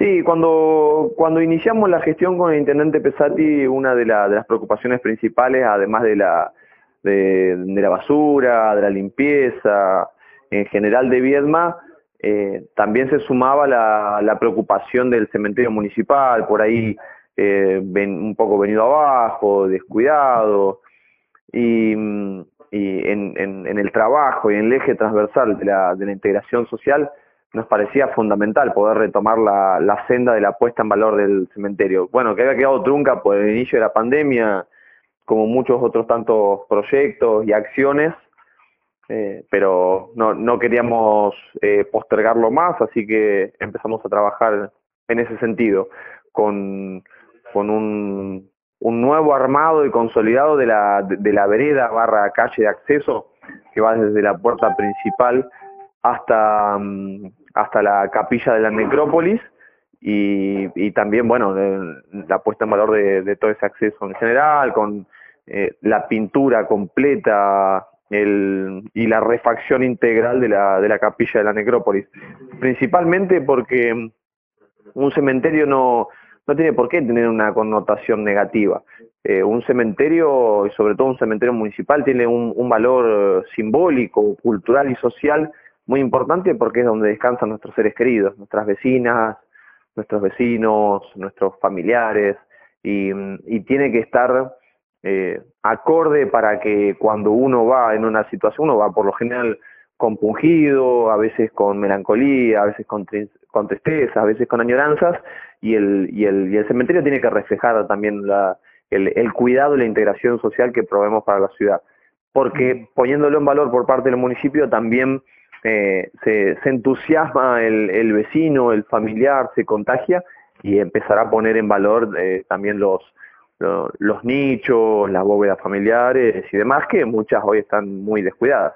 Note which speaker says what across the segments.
Speaker 1: Sí, cuando, cuando iniciamos la gestión con el intendente Pesati, una de, las preocupaciones principales, además de la, de, la basura, de la limpieza, en general de Viedma, eh, también se sumaba la, preocupación del cementerio municipal, por ahí eh, un poco venido abajo, descuidado, y, en, el trabajo y en el eje transversal de la integración social, nos parecía fundamental poder retomar la, la, senda de la puesta en valor del cementerio. Bueno, que había quedado trunca por el inicio de la pandemia, como muchos otros tantos proyectos y acciones, eh, pero no, no queríamos eh, postergarlo más, así que empezamos a trabajar en ese sentido, con, con un, un nuevo armado y consolidado de la, de la vereda barra calle de acceso, que va desde la puerta principal hasta, mm, hasta la capilla de la necrópolis y, y también, bueno, la puesta en valor de, todo ese acceso en general, con eh, la pintura completa el, y la refacción integral de la, de la capilla de la necrópolis. Principalmente porque un cementerio no, no tiene por qué tener una connotación negativa. Eh, un cementerio, y sobre todo un cementerio municipal, tiene un, un valor simbólico, cultural y social muy importante porque es donde descansan nuestros seres queridos, nuestras vecinas, nuestros vecinos, nuestros familiares, y, y tiene que estar eh, acorde para que cuando uno va en una situación, uno va por lo general compungido, a veces con melancolía, a veces con, con tristeza, a veces con añoranzas, y el, y el, y el cementerio tiene que reflejar también la, el, el cuidado y la integración social que proveemos para la ciudad. Porque poniéndolo en valor por parte del municipio también eh, se, se, entusiasma el, el, vecino, el familiar, se contagia y empezará a poner en valor eh, también los, los, los, nichos, las bóvedas familiares y demás que muchas hoy están muy descuidadas.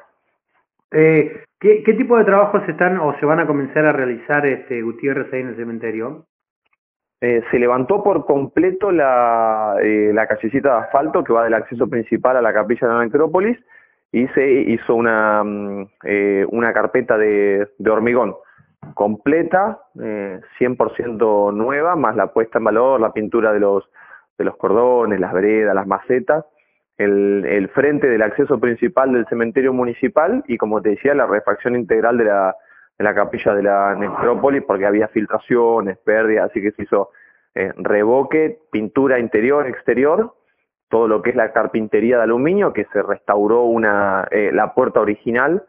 Speaker 2: Eh, ¿qué, ¿Qué tipo de trabajos están o se van a comenzar a realizar este Gutiérrez ahí en el cementerio?
Speaker 1: Eh, se levantó por completo la, eh, la callecita de asfalto que va del acceso principal a la capilla de la necrópolis y se hizo una, mm, eh, una carpeta de, hormigón completa, eh, 100% nueva, más la puesta en valor, la pintura de los, de los cordones, las veredas, las macetas, el, el frente del acceso principal del cementerio municipal y, como te decía, la refacción integral de la, de la capilla de la necrópolis porque había filtraciones, pérdidas, así que se hizo eh, revoque, pintura interior, exterior, todo lo que es la carpintería de aluminio, que se restauró una, eh, la puerta original,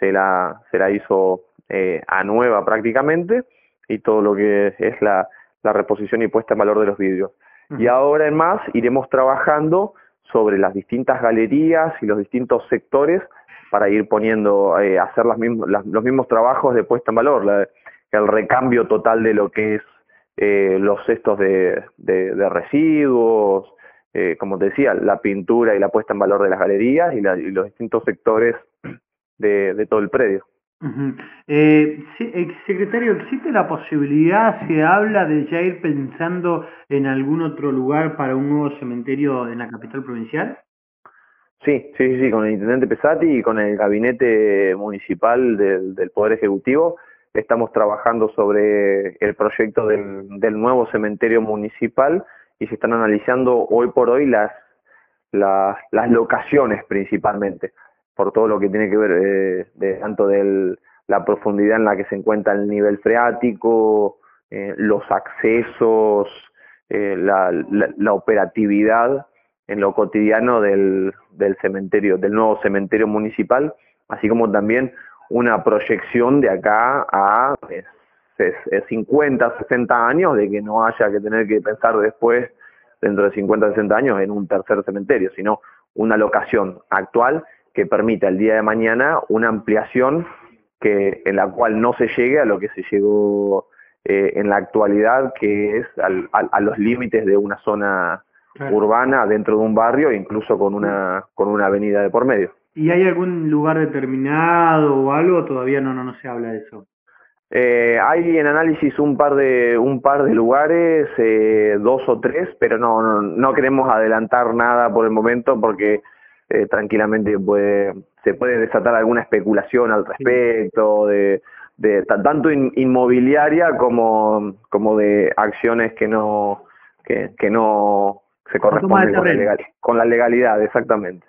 Speaker 1: se la, se la hizo eh, a nueva prácticamente, y todo lo que es la, la reposición y puesta en valor de los vidrios. Uh -huh. Y ahora en más iremos trabajando sobre las distintas galerías y los distintos sectores para ir poniendo, eh, hacer las mismas, las, los mismos trabajos de puesta en valor, la, el recambio total de lo que es eh, los cestos de, de, de residuos, eh, como te decía, la pintura y la puesta en valor de las galerías y, la, y los distintos sectores de, de, todo el predio.
Speaker 2: Uh -huh. eh, secretario, ¿existe la posibilidad, se habla de ya ir pensando en algún otro lugar para un nuevo cementerio en la capital provincial?
Speaker 1: Sí, sí, sí, con el intendente Pesati y con el gabinete municipal del, del Poder Ejecutivo estamos trabajando sobre el proyecto del, del nuevo cementerio municipal y se están analizando hoy por hoy las, las, las locaciones principalmente, por todo lo que tiene que ver eh, tanto de la profundidad en la que se encuentra el nivel freático, eh, los accesos, eh, la, la, la, operatividad en lo cotidiano del, del cementerio, del nuevo cementerio municipal, así como también una proyección de acá a 50, 60 años de que no haya que tener que pensar después, dentro de 50, 60 años, en un tercer cementerio, sino una locación actual que permita el día de mañana una ampliación que en la cual no se llegue a lo que se llegó eh, en la actualidad, que es al, a, a, los límites de una zona claro. urbana dentro de un barrio, incluso con una, con una avenida de por medio.
Speaker 2: ¿Y hay algún lugar determinado o algo? Todavía no, no, no se habla de eso.
Speaker 1: Eh, hay en análisis un par de un par de lugares, eh, dos o tres, pero no, no, no queremos adelantar nada por el momento porque eh, tranquilamente puede se puede desatar alguna especulación al respecto de, de tanto inmobiliaria como, como de acciones que no que, que no se corresponden con la, legal, con la legalidad, exactamente.